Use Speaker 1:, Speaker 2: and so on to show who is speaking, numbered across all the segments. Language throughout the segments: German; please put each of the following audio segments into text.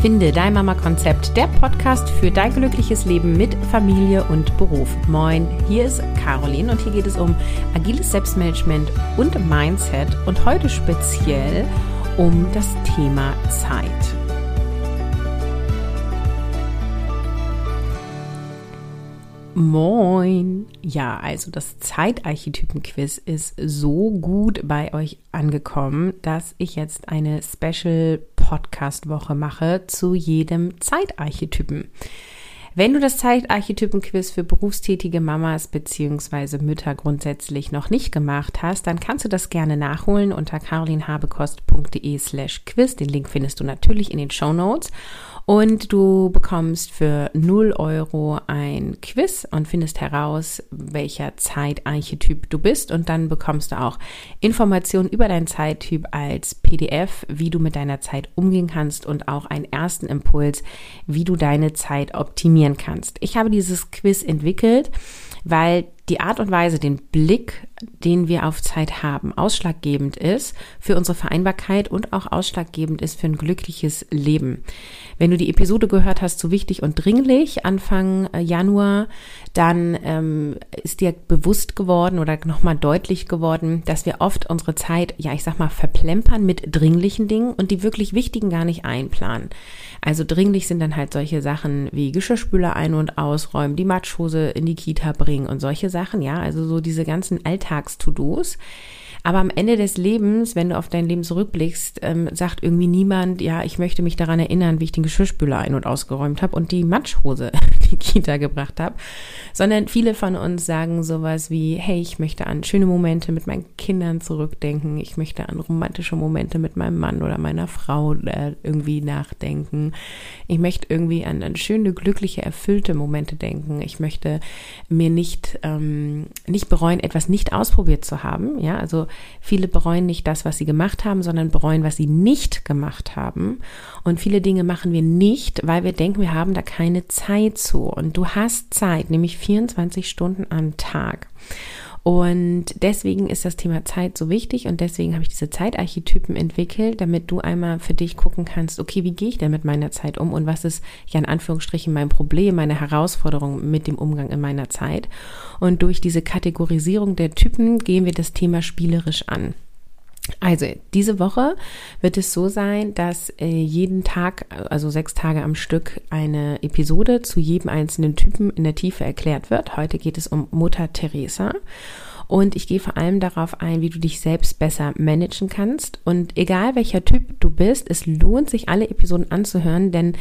Speaker 1: Finde dein Mama-Konzept, der Podcast für dein glückliches Leben mit Familie und Beruf. Moin, hier ist Caroline und hier geht es um agiles Selbstmanagement und Mindset und heute speziell um das Thema Zeit. Moin! Ja, also das Zeitarchetypen-Quiz ist so gut bei euch angekommen, dass ich jetzt eine Special-Podcast-Woche mache zu jedem Zeitarchetypen. Wenn du das Zeitarchetypen-Quiz für berufstätige Mamas bzw. Mütter grundsätzlich noch nicht gemacht hast, dann kannst du das gerne nachholen unter carolinhabekost.de slash quiz. Den Link findest du natürlich in den Show Notes. Und du bekommst für 0 Euro ein Quiz und findest heraus, welcher Zeitarchetyp du bist. Und dann bekommst du auch Informationen über deinen Zeittyp als PDF, wie du mit deiner Zeit umgehen kannst und auch einen ersten Impuls, wie du deine Zeit kannst. Ich habe dieses Quiz entwickelt, weil die Art und Weise, den Blick, den wir auf Zeit haben, ausschlaggebend ist für unsere Vereinbarkeit und auch ausschlaggebend ist für ein glückliches Leben. Wenn du die Episode gehört hast, so wichtig und dringlich, Anfang äh, Januar, dann ähm, ist dir bewusst geworden oder nochmal deutlich geworden, dass wir oft unsere Zeit, ja, ich sag mal, verplempern mit dringlichen Dingen und die wirklich wichtigen gar nicht einplanen. Also dringlich sind dann halt solche Sachen wie Geschirrspüler ein- und ausräumen, die Matschhose in die Kita bringen und solche Sachen, ja, also so diese ganzen Alltags-To-Dos aber am Ende des Lebens, wenn du auf dein Leben zurückblickst, ähm, sagt irgendwie niemand, ja, ich möchte mich daran erinnern, wie ich den Geschirrspüler ein- und ausgeräumt habe und die Matschhose in die Kita gebracht habe, sondern viele von uns sagen sowas wie, hey, ich möchte an schöne Momente mit meinen Kindern zurückdenken, ich möchte an romantische Momente mit meinem Mann oder meiner Frau äh, irgendwie nachdenken, ich möchte irgendwie an, an schöne, glückliche, erfüllte Momente denken, ich möchte mir nicht, ähm, nicht bereuen, etwas nicht ausprobiert zu haben, ja, also viele bereuen nicht das, was sie gemacht haben, sondern bereuen, was sie nicht gemacht haben. Und viele Dinge machen wir nicht, weil wir denken, wir haben da keine Zeit zu. Und du hast Zeit, nämlich 24 Stunden am Tag. Und deswegen ist das Thema Zeit so wichtig und deswegen habe ich diese Zeitarchetypen entwickelt, damit du einmal für dich gucken kannst, okay, wie gehe ich denn mit meiner Zeit um und was ist ja in Anführungsstrichen mein Problem, meine Herausforderung mit dem Umgang in meiner Zeit. Und durch diese Kategorisierung der Typen gehen wir das Thema spielerisch an. Also, diese Woche wird es so sein, dass äh, jeden Tag, also sechs Tage am Stück, eine Episode zu jedem einzelnen Typen in der Tiefe erklärt wird. Heute geht es um Mutter Teresa. Und ich gehe vor allem darauf ein, wie du dich selbst besser managen kannst. Und egal welcher Typ du bist, es lohnt sich, alle Episoden anzuhören, denn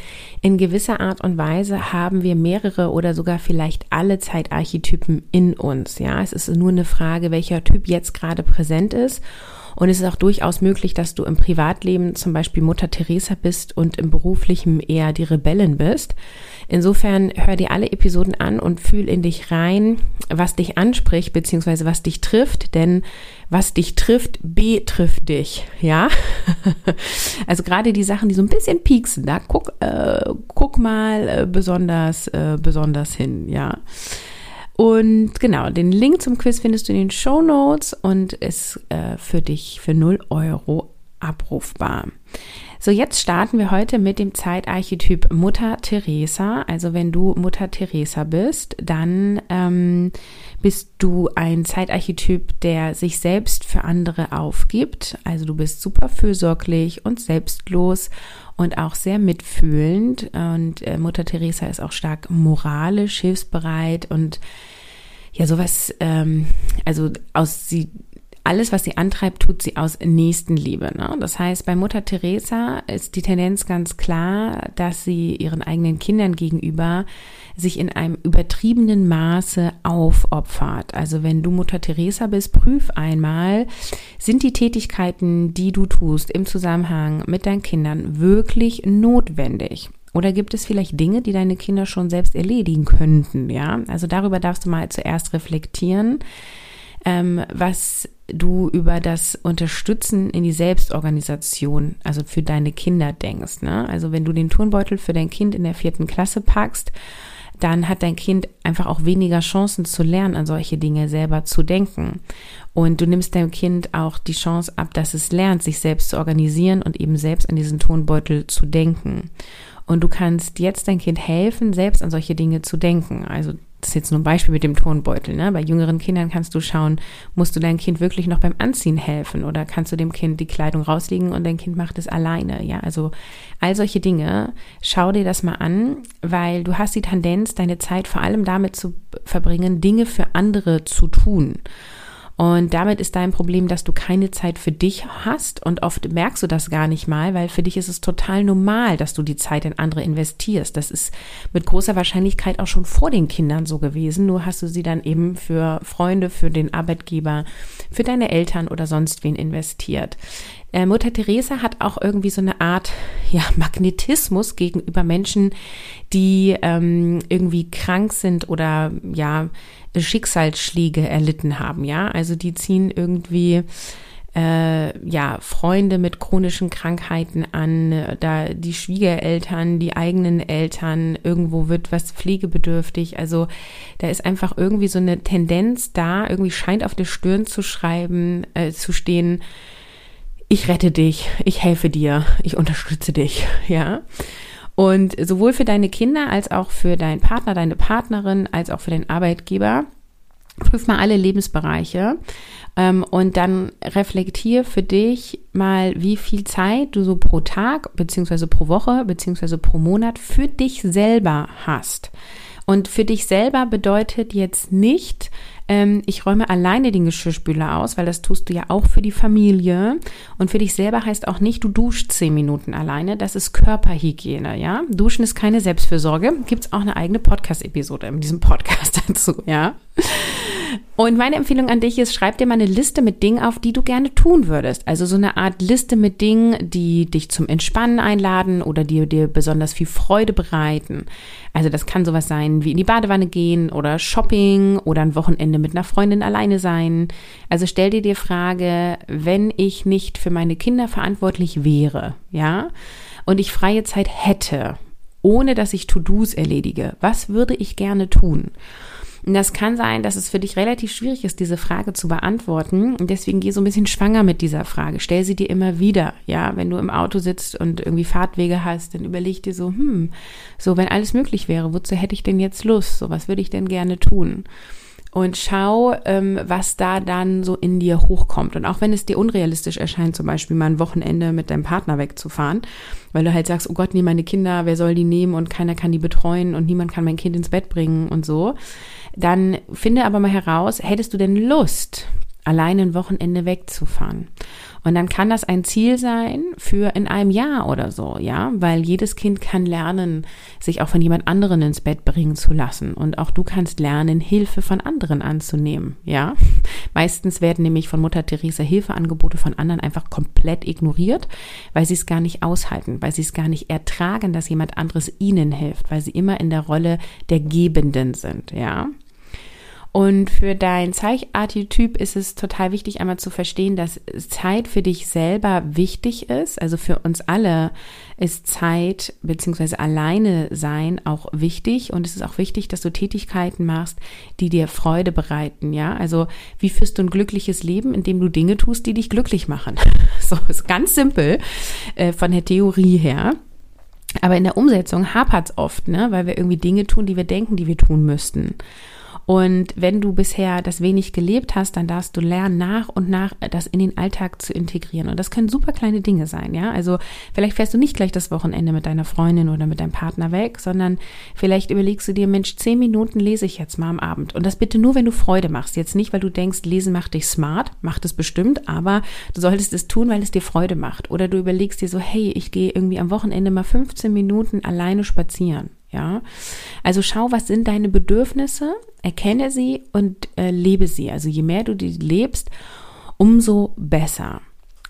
Speaker 1: in gewisser Art und Weise haben wir mehrere oder sogar vielleicht alle Zeitarchetypen in uns. Ja, es ist nur eine Frage, welcher Typ jetzt gerade präsent ist und es ist auch durchaus möglich, dass du im Privatleben zum Beispiel Mutter Teresa bist und im beruflichen eher die Rebellin bist. Insofern hör dir alle Episoden an und fühl in dich rein, was dich anspricht, beziehungsweise was dich trifft, denn was dich trifft, betrifft dich, ja? also gerade die Sachen, die so ein bisschen pieksen, da guck, äh, guck mal äh, besonders, äh, besonders hin, ja? Und genau, den Link zum Quiz findest du in den Show Notes und ist äh, für dich für 0 Euro abrufbar. So, jetzt starten wir heute mit dem Zeitarchetyp Mutter Teresa. Also wenn du Mutter Teresa bist, dann ähm, bist du ein Zeitarchetyp, der sich selbst für andere aufgibt. Also du bist super fürsorglich und selbstlos und auch sehr mitfühlend. Und äh, Mutter Teresa ist auch stark moralisch, hilfsbereit und ja, sowas, ähm, also aus sie alles, was sie antreibt, tut sie aus Nächstenliebe. Ne? Das heißt, bei Mutter Teresa ist die Tendenz ganz klar, dass sie ihren eigenen Kindern gegenüber sich in einem übertriebenen Maße aufopfert. Also wenn du Mutter Teresa bist, prüf einmal, sind die Tätigkeiten, die du tust im Zusammenhang mit deinen Kindern wirklich notwendig? Oder gibt es vielleicht Dinge, die deine Kinder schon selbst erledigen könnten? Ja, also darüber darfst du mal zuerst reflektieren, ähm, was du über das Unterstützen in die Selbstorganisation, also für deine Kinder denkst. Ne? Also wenn du den Turnbeutel für dein Kind in der vierten Klasse packst, dann hat dein Kind einfach auch weniger Chancen zu lernen, an solche Dinge selber zu denken. Und du nimmst deinem Kind auch die Chance ab, dass es lernt, sich selbst zu organisieren und eben selbst an diesen Tonbeutel zu denken. Und du kannst jetzt dein Kind helfen, selbst an solche Dinge zu denken. Also das ist jetzt nur ein Beispiel mit dem Tonbeutel. Ne? Bei jüngeren Kindern kannst du schauen, musst du deinem Kind wirklich noch beim Anziehen helfen oder kannst du dem Kind die Kleidung rauslegen und dein Kind macht es alleine. Ja, also all solche Dinge. Schau dir das mal an, weil du hast die Tendenz, deine Zeit vor allem damit zu verbringen, Dinge für andere zu tun. Und damit ist dein Problem, dass du keine Zeit für dich hast und oft merkst du das gar nicht mal, weil für dich ist es total normal, dass du die Zeit in andere investierst. Das ist mit großer Wahrscheinlichkeit auch schon vor den Kindern so gewesen. Nur hast du sie dann eben für Freunde, für den Arbeitgeber, für deine Eltern oder sonst wen investiert. Äh, Mutter Teresa hat auch irgendwie so eine Art ja, Magnetismus gegenüber Menschen, die ähm, irgendwie krank sind oder ja Schicksalsschläge erlitten haben. Ja, also die ziehen irgendwie äh, ja, Freunde mit chronischen Krankheiten an, da die Schwiegereltern, die eigenen Eltern, irgendwo wird was pflegebedürftig. Also da ist einfach irgendwie so eine Tendenz da, irgendwie scheint auf der Stirn zu schreiben, äh, zu stehen, ich rette dich, ich helfe dir, ich unterstütze dich, ja. Und sowohl für deine Kinder als auch für deinen Partner, deine Partnerin, als auch für den Arbeitgeber, prüf mal alle Lebensbereiche ähm, und dann reflektier für dich mal, wie viel Zeit du so pro Tag, beziehungsweise pro Woche, beziehungsweise pro Monat für dich selber hast. Und für dich selber bedeutet jetzt nicht, ähm, ich räume alleine den Geschirrspüler aus, weil das tust du ja auch für die Familie. Und für dich selber heißt auch nicht, du duschst zehn Minuten alleine. Das ist Körperhygiene, ja. Duschen ist keine Selbstfürsorge. Gibt's auch eine eigene Podcast-Episode in diesem Podcast dazu, ja. Und meine Empfehlung an dich ist, schreib dir mal eine Liste mit Dingen auf, die du gerne tun würdest. Also so eine Art Liste mit Dingen, die dich zum Entspannen einladen oder die dir besonders viel Freude bereiten. Also das kann sowas sein wie in die Badewanne gehen oder Shopping oder ein Wochenende mit einer Freundin alleine sein. Also stell dir die Frage, wenn ich nicht für meine Kinder verantwortlich wäre, ja, und ich freie Zeit hätte, ohne dass ich To-Dos erledige, was würde ich gerne tun? Und das kann sein, dass es für dich relativ schwierig ist, diese Frage zu beantworten. Und deswegen geh so ein bisschen schwanger mit dieser Frage. Stell sie dir immer wieder. Ja, wenn du im Auto sitzt und irgendwie Fahrtwege hast, dann überleg dir so, hm, so, wenn alles möglich wäre, wozu hätte ich denn jetzt Lust? So, was würde ich denn gerne tun? und schau, ähm, was da dann so in dir hochkommt. Und auch wenn es dir unrealistisch erscheint, zum Beispiel mal ein Wochenende mit deinem Partner wegzufahren, weil du halt sagst, oh Gott, nee, meine Kinder, wer soll die nehmen und keiner kann die betreuen und niemand kann mein Kind ins Bett bringen und so, dann finde aber mal heraus, hättest du denn Lust, allein ein Wochenende wegzufahren? Und dann kann das ein Ziel sein für in einem Jahr oder so, ja, weil jedes Kind kann lernen, sich auch von jemand anderen ins Bett bringen zu lassen. Und auch du kannst lernen, Hilfe von anderen anzunehmen, ja. Meistens werden nämlich von Mutter Teresa Hilfeangebote von anderen einfach komplett ignoriert, weil sie es gar nicht aushalten, weil sie es gar nicht ertragen, dass jemand anderes ihnen hilft, weil sie immer in der Rolle der Gebenden sind, ja. Und für dein Zeicharchetyp ist es total wichtig, einmal zu verstehen, dass Zeit für dich selber wichtig ist. Also für uns alle ist Zeit beziehungsweise alleine sein auch wichtig. Und es ist auch wichtig, dass du Tätigkeiten machst, die dir Freude bereiten. Ja, also wie führst du ein glückliches Leben, indem du Dinge tust, die dich glücklich machen? So ist ganz simpel äh, von der Theorie her. Aber in der Umsetzung hapert es oft, ne? weil wir irgendwie Dinge tun, die wir denken, die wir tun müssten. Und wenn du bisher das wenig gelebt hast, dann darfst du lernen, nach und nach das in den Alltag zu integrieren. Und das können super kleine Dinge sein, ja. Also vielleicht fährst du nicht gleich das Wochenende mit deiner Freundin oder mit deinem Partner weg, sondern vielleicht überlegst du dir, Mensch, zehn Minuten lese ich jetzt mal am Abend. Und das bitte nur, wenn du Freude machst. Jetzt nicht, weil du denkst, lesen macht dich smart, macht es bestimmt, aber du solltest es tun, weil es dir Freude macht. Oder du überlegst dir so, hey, ich gehe irgendwie am Wochenende mal 15 Minuten alleine spazieren. Ja, also schau, was sind deine Bedürfnisse, erkenne sie und äh, lebe sie. Also je mehr du die lebst, umso besser.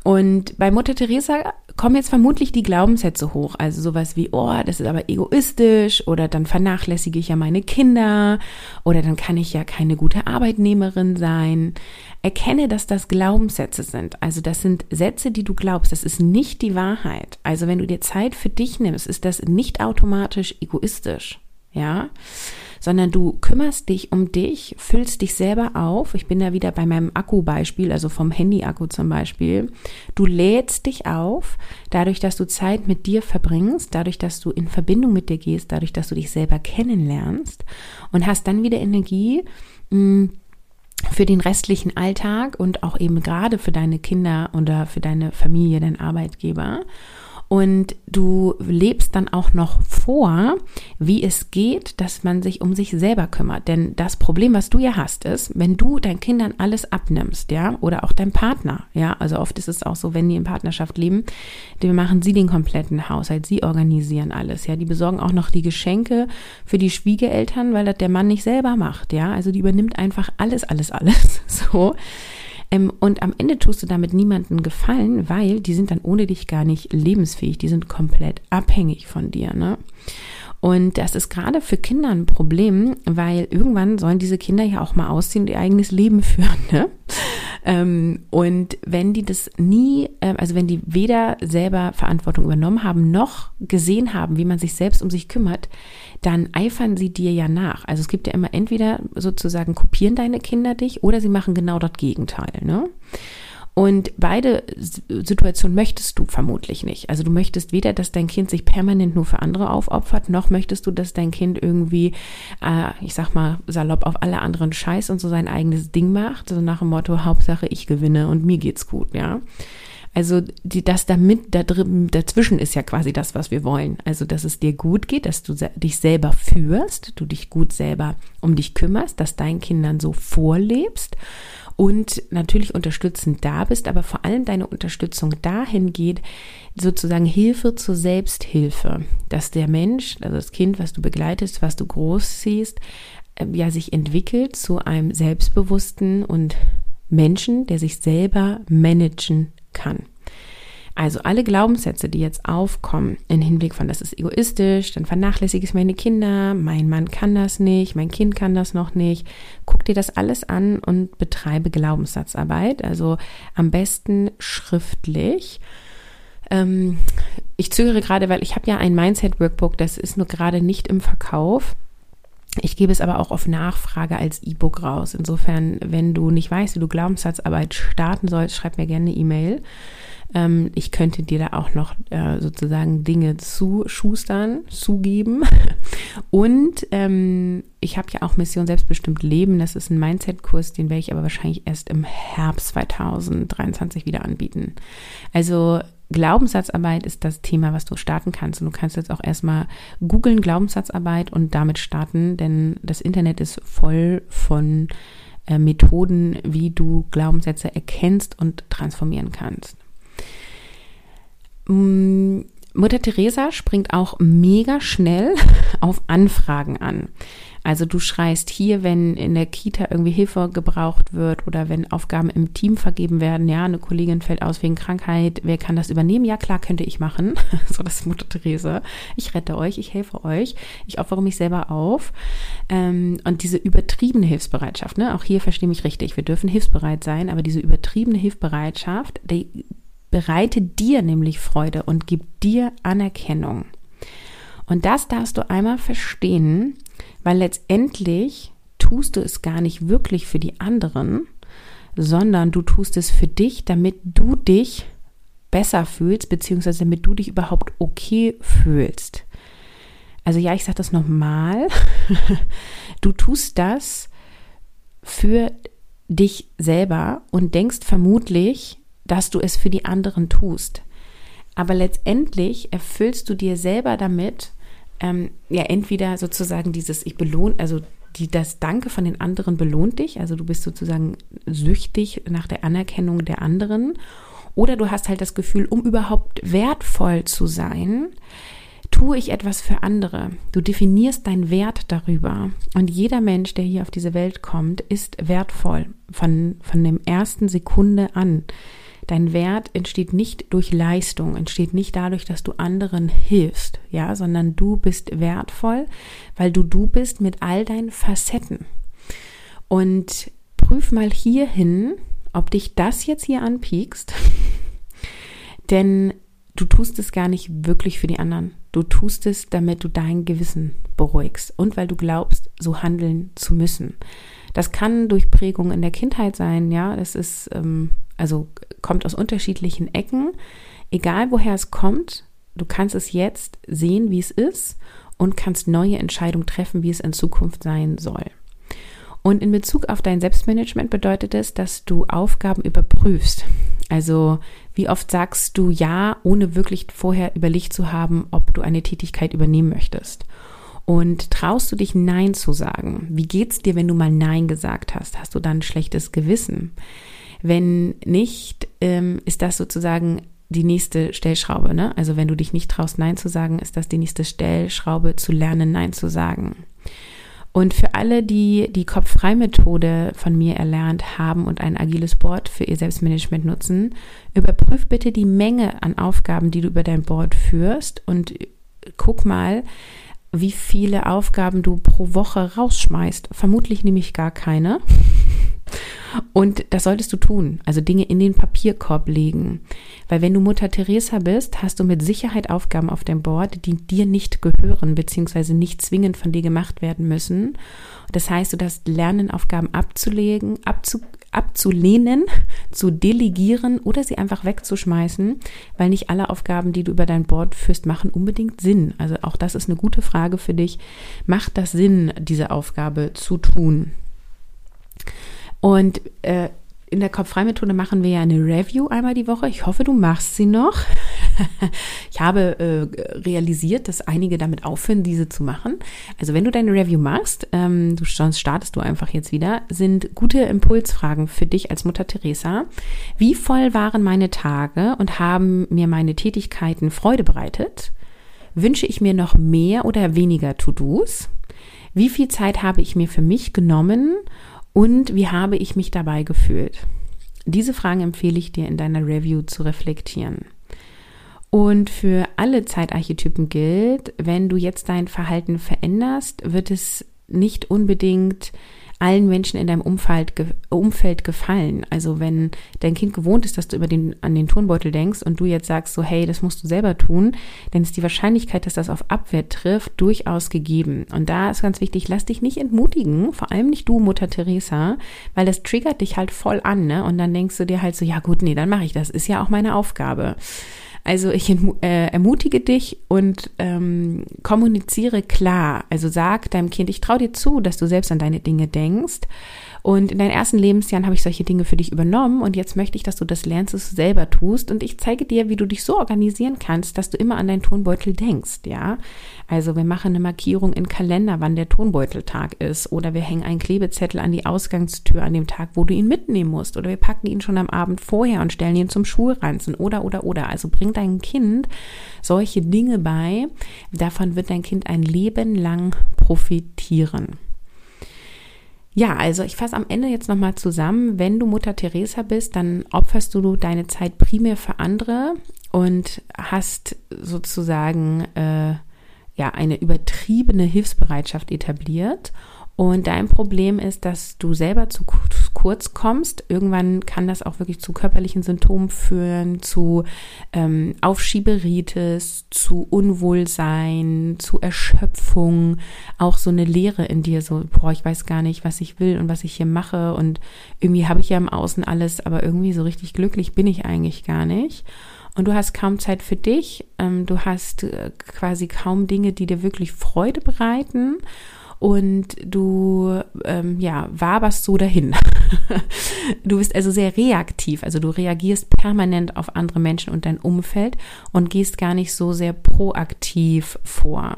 Speaker 1: Und bei Mutter Teresa kommen jetzt vermutlich die Glaubenssätze hoch. Also sowas wie, oh, das ist aber egoistisch oder dann vernachlässige ich ja meine Kinder oder dann kann ich ja keine gute Arbeitnehmerin sein. Erkenne, dass das Glaubenssätze sind. Also das sind Sätze, die du glaubst. Das ist nicht die Wahrheit. Also wenn du dir Zeit für dich nimmst, ist das nicht automatisch egoistisch. Ja, sondern du kümmerst dich um dich, füllst dich selber auf. Ich bin da wieder bei meinem Akku-Beispiel, also vom Handy-Akku zum Beispiel. Du lädst dich auf, dadurch, dass du Zeit mit dir verbringst, dadurch, dass du in Verbindung mit dir gehst, dadurch, dass du dich selber kennenlernst und hast dann wieder Energie, mh, mm, für den restlichen Alltag und auch eben gerade für deine Kinder oder für deine Familie, deinen Arbeitgeber und du lebst dann auch noch vor, wie es geht, dass man sich um sich selber kümmert. Denn das Problem, was du ja hast, ist, wenn du deinen Kindern alles abnimmst, ja, oder auch deinem Partner, ja, also oft ist es auch so, wenn die in Partnerschaft leben, dann machen sie den kompletten Haushalt, sie organisieren alles, ja, die besorgen auch noch die Geschenke für die Schwiegereltern, weil das der Mann nicht selber macht, ja, also die übernimmt einfach alles, alles, alles, so. Ähm, und am Ende tust du damit niemanden gefallen, weil die sind dann ohne dich gar nicht lebensfähig. Die sind komplett abhängig von dir. Ne? Und das ist gerade für Kinder ein Problem, weil irgendwann sollen diese Kinder ja auch mal ausziehen und ihr eigenes Leben führen. Ne? Ähm, und wenn die das nie, äh, also wenn die weder selber Verantwortung übernommen haben, noch gesehen haben, wie man sich selbst um sich kümmert, dann eifern sie dir ja nach. Also es gibt ja immer entweder sozusagen kopieren deine Kinder dich oder sie machen genau das Gegenteil. Ne? Und beide Situationen möchtest du vermutlich nicht. Also du möchtest weder, dass dein Kind sich permanent nur für andere aufopfert, noch möchtest du, dass dein Kind irgendwie, äh, ich sag mal, salopp auf alle anderen Scheiß und so sein eigenes Ding macht. So nach dem Motto, Hauptsache ich gewinne und mir geht's gut, ja. Also die, das damit da drin, dazwischen ist ja quasi das, was wir wollen. Also dass es dir gut geht, dass du dich selber führst, du dich gut selber um dich kümmerst, dass deinen Kindern so vorlebst und natürlich unterstützend da bist, aber vor allem deine Unterstützung dahin geht, sozusagen Hilfe zur Selbsthilfe, dass der Mensch, also das Kind, was du begleitest, was du groß siehst, äh, ja sich entwickelt zu einem selbstbewussten und Menschen, der sich selber managen kann. Also alle Glaubenssätze, die jetzt aufkommen, im Hinblick von, das ist egoistisch, dann vernachlässige ich meine Kinder, mein Mann kann das nicht, mein Kind kann das noch nicht. Guck dir das alles an und betreibe Glaubenssatzarbeit. Also am besten schriftlich. Ähm, ich zögere gerade, weil ich habe ja ein Mindset-Workbook, das ist nur gerade nicht im Verkauf. Ich gebe es aber auch auf Nachfrage als E-Book raus. Insofern, wenn du nicht weißt, wie du Glaubenssatzarbeit starten sollst, schreib mir gerne eine E-Mail. Ähm, ich könnte dir da auch noch äh, sozusagen Dinge zuschustern, zugeben. Und ähm, ich habe ja auch Mission Selbstbestimmt Leben. Das ist ein Mindset-Kurs, den werde ich aber wahrscheinlich erst im Herbst 2023 wieder anbieten. Also Glaubenssatzarbeit ist das Thema, was du starten kannst. Und du kannst jetzt auch erstmal googeln Glaubenssatzarbeit und damit starten, denn das Internet ist voll von äh, Methoden, wie du Glaubenssätze erkennst und transformieren kannst. Mm, Mutter Teresa springt auch mega schnell auf Anfragen an. Also du schreist hier, wenn in der Kita irgendwie Hilfe gebraucht wird oder wenn Aufgaben im Team vergeben werden, ja, eine Kollegin fällt aus wegen Krankheit, wer kann das übernehmen? Ja, klar, könnte ich machen. so, das ist Mutter Teresa. Ich rette euch, ich helfe euch, ich opfere mich selber auf. Ähm, und diese übertriebene Hilfsbereitschaft, ne, auch hier verstehe mich richtig, wir dürfen hilfsbereit sein, aber diese übertriebene Hilfsbereitschaft, die bereitet dir nämlich Freude und gibt dir Anerkennung. Und das darfst du einmal verstehen, weil letztendlich tust du es gar nicht wirklich für die anderen, sondern du tust es für dich, damit du dich besser fühlst, beziehungsweise damit du dich überhaupt okay fühlst. Also ja, ich sage das nochmal. Du tust das für dich selber und denkst vermutlich, dass du es für die anderen tust. Aber letztendlich erfüllst du dir selber damit, ähm, ja entweder sozusagen dieses ich belohne, also die, das Danke von den anderen belohnt dich, also du bist sozusagen süchtig nach der Anerkennung der anderen, oder du hast halt das Gefühl, um überhaupt wertvoll zu sein, tue ich etwas für andere. Du definierst deinen Wert darüber. Und jeder Mensch, der hier auf diese Welt kommt, ist wertvoll von, von dem ersten Sekunde an. Dein Wert entsteht nicht durch Leistung, entsteht nicht dadurch, dass du anderen hilfst, ja, sondern du bist wertvoll, weil du du bist mit all deinen Facetten. Und prüf mal hierhin, ob dich das jetzt hier anpiekst, denn du tust es gar nicht wirklich für die anderen. Du tust es, damit du dein Gewissen beruhigst und weil du glaubst, so handeln zu müssen. Das kann durch Prägung in der Kindheit sein, ja. Das ist, ähm, also kommt aus unterschiedlichen Ecken. Egal woher es kommt, du kannst es jetzt sehen, wie es ist und kannst neue Entscheidungen treffen, wie es in Zukunft sein soll. Und in Bezug auf dein Selbstmanagement bedeutet es, dass du Aufgaben überprüfst. Also wie oft sagst du ja, ohne wirklich vorher überlegt zu haben, ob du eine Tätigkeit übernehmen möchtest. Und traust du dich Nein zu sagen? Wie geht's dir, wenn du mal Nein gesagt hast? Hast du dann ein schlechtes Gewissen? Wenn nicht, ähm, ist das sozusagen die nächste Stellschraube. Ne? Also wenn du dich nicht traust, Nein zu sagen, ist das die nächste Stellschraube, zu lernen, Nein zu sagen. Und für alle, die die Kopf-Frei-Methode von mir erlernt haben und ein agiles Board für ihr Selbstmanagement nutzen, überprüf bitte die Menge an Aufgaben, die du über dein Board führst und guck mal, wie viele Aufgaben du pro Woche rausschmeißt. Vermutlich nämlich gar keine. Und das solltest du tun, also Dinge in den Papierkorb legen. Weil wenn du Mutter Teresa bist, hast du mit Sicherheit Aufgaben auf dem Board, die dir nicht gehören, beziehungsweise nicht zwingend von dir gemacht werden müssen. Das heißt, du darfst lernen, Aufgaben abzulegen, abzu, abzulehnen, zu delegieren oder sie einfach wegzuschmeißen, weil nicht alle Aufgaben, die du über dein Board führst, machen unbedingt Sinn. Also auch das ist eine gute Frage für dich. Macht das Sinn, diese Aufgabe zu tun? Und äh, in der Kopf-Frei-Methode machen wir ja eine Review einmal die Woche. Ich hoffe, du machst sie noch. ich habe äh, realisiert, dass einige damit aufhören, diese zu machen. Also wenn du deine Review machst, ähm, du, sonst startest du einfach jetzt wieder, sind gute Impulsfragen für dich als Mutter Teresa. Wie voll waren meine Tage und haben mir meine Tätigkeiten Freude bereitet? Wünsche ich mir noch mehr oder weniger To-Dos? Wie viel Zeit habe ich mir für mich genommen und wie habe ich mich dabei gefühlt? Diese Fragen empfehle ich dir in deiner Review zu reflektieren. Und für alle Zeitarchetypen gilt, wenn du jetzt dein Verhalten veränderst, wird es nicht unbedingt allen Menschen in deinem Umfeld, Umfeld gefallen. Also wenn dein Kind gewohnt ist, dass du über den, an den Turnbeutel denkst und du jetzt sagst so, hey, das musst du selber tun, dann ist die Wahrscheinlichkeit, dass das auf Abwehr trifft, durchaus gegeben. Und da ist ganz wichtig, lass dich nicht entmutigen, vor allem nicht du, Mutter Teresa, weil das triggert dich halt voll an, ne? Und dann denkst du dir halt so, ja gut, nee, dann mache ich das, ist ja auch meine Aufgabe. Also ich äh, ermutige dich und ähm, kommuniziere klar. Also sag deinem Kind, ich traue dir zu, dass du selbst an deine Dinge denkst und in deinen ersten Lebensjahren habe ich solche Dinge für dich übernommen und jetzt möchte ich, dass du das lernst, dass du selber tust und ich zeige dir, wie du dich so organisieren kannst, dass du immer an deinen Tonbeutel denkst, ja. Also wir machen eine Markierung in Kalender, wann der Tonbeuteltag ist oder wir hängen einen Klebezettel an die Ausgangstür an dem Tag, wo du ihn mitnehmen musst oder wir packen ihn schon am Abend vorher und stellen ihn zum Schulranzen oder oder oder. Also bring dein Kind solche Dinge bei, davon wird dein Kind ein Leben lang profitieren. Ja, also ich fasse am Ende jetzt nochmal zusammen. Wenn du Mutter Teresa bist, dann opferst du deine Zeit primär für andere und hast sozusagen äh, ja eine übertriebene Hilfsbereitschaft etabliert und dein Problem ist, dass du selber zu kurz kommst. Irgendwann kann das auch wirklich zu körperlichen Symptomen führen, zu ähm, Aufschieberitis, zu Unwohlsein, zu Erschöpfung, auch so eine Leere in dir, so, boah, ich weiß gar nicht, was ich will und was ich hier mache und irgendwie habe ich ja im Außen alles, aber irgendwie so richtig glücklich bin ich eigentlich gar nicht. Und du hast kaum Zeit für dich, ähm, du hast äh, quasi kaum Dinge, die dir wirklich Freude bereiten und du ähm, ja waberst so dahin. du bist also sehr reaktiv, also du reagierst permanent auf andere Menschen und dein Umfeld und gehst gar nicht so sehr proaktiv vor.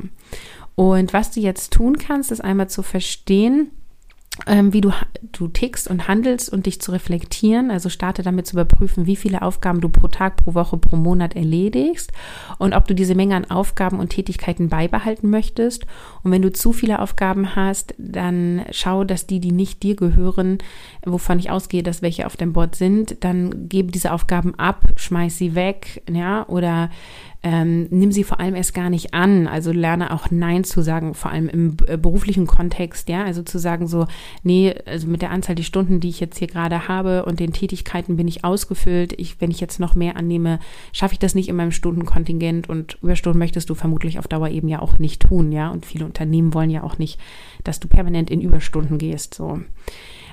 Speaker 1: Und was du jetzt tun kannst, ist einmal zu verstehen, ähm, wie du, du tickst und handelst und dich zu reflektieren. Also starte damit zu überprüfen, wie viele Aufgaben du pro Tag, pro Woche, pro Monat erledigst und ob du diese Menge an Aufgaben und Tätigkeiten beibehalten möchtest. Und wenn du zu viele Aufgaben hast, dann schau, dass die, die nicht dir gehören, wovon ich ausgehe, dass welche auf dem Board sind, dann gebe diese Aufgaben ab, schmeiß sie weg, ja, oder Ähm, nimm sie vor allem erst gar nicht an. Also lerne auch Nein zu sagen, vor allem im äh, beruflichen Kontext, ja. Also zu sagen so, nee, also mit der Anzahl die Stunden, die ich jetzt hier gerade habe und den Tätigkeiten bin ich ausgefüllt. Ich, wenn ich jetzt noch mehr annehme, schaffe ich das nicht in meinem Stundenkontingent und Überstunden möchtest du vermutlich auf Dauer eben ja auch nicht tun, ja. Und viele Unternehmen wollen ja auch nicht, dass du permanent in Überstunden gehst, so.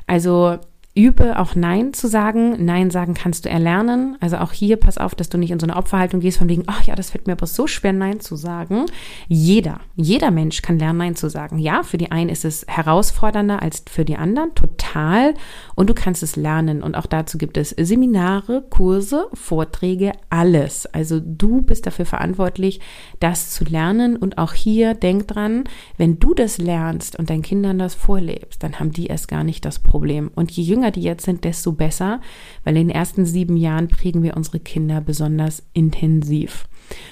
Speaker 1: Also übe auch Nein zu sagen. Nein sagen kannst du erlernen. Also auch hier pass auf, dass du nicht in so eine Opferhaltung gehst von wegen, ach ja, das fällt mir aber so schwer, Nein zu sagen. Jeder, jeder Mensch kann lernen, Nein zu sagen. Ja, für die einen ist es herausfordernder als für die anderen, total. Und du kannst es lernen. Und auch dazu gibt es Seminare, Kurse, Vorträge, alles. Also du bist dafür verantwortlich, das zu lernen. Und auch hier denk dran, wenn du das lernst und deinen Kindern das vorlebst, dann haben die erst gar nicht das Problem. Und je jünger jünger die jetzt sind, desto besser, weil in den ersten sieben Jahren prägen wir unsere Kinder besonders intensiv.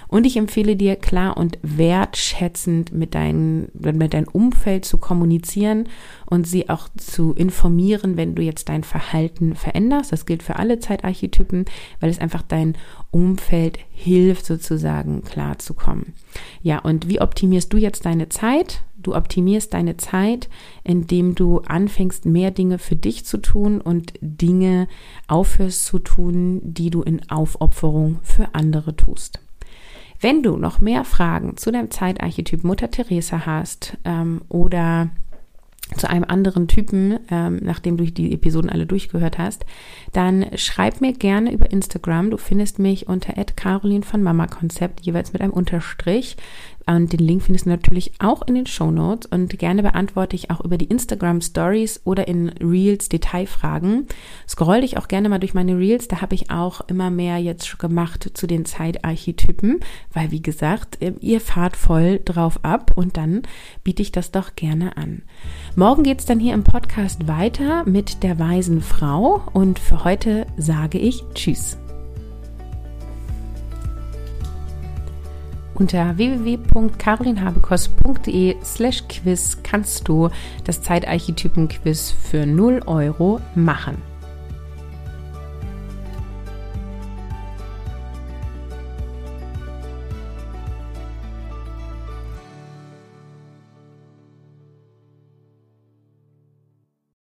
Speaker 1: Und ich empfehle dir klar und wertschätzend mit, dein, mit deinem Umfeld zu kommunizieren und sie auch zu informieren, wenn du jetzt dein Verhalten veränderst. Das gilt für alle Zeitarchetypen, weil es einfach dein Umfeld hilft, sozusagen klarzukommen. Ja, und wie optimierst du jetzt deine Zeit? Du optimierst deine Zeit, indem du anfängst, mehr Dinge für dich zu tun und Dinge aufhörst zu tun, die du in Aufopferung für andere tust. Wenn du noch mehr Fragen zu deinem Zeitarchetyp Mutter Teresa hast ähm, oder zu einem anderen Typen, ähm, nachdem du die Episoden alle durchgehört hast, dann schreib mir gerne über Instagram. Du findest mich unter Caroline von Mama Konzept, jeweils mit einem Unterstrich. Und den Link findest du natürlich auch in den Show Notes und gerne beantworte ich auch über die Instagram Stories oder in Reels Detailfragen. Scroll dich auch gerne mal durch meine Reels, da habe ich auch immer mehr jetzt gemacht zu den Zeitarchetypen, weil wie gesagt, ähm, ihr fahrt voll drauf ab und dann biete ich das doch gerne an. Morgen geht es dann hier im Podcast weiter mit der weisen Frau und für heute sage ich Tschüss. Unter www.carolinhabekost.de slash quiz kannst du das Zeitarchetypen-Quiz für 0 Euro machen.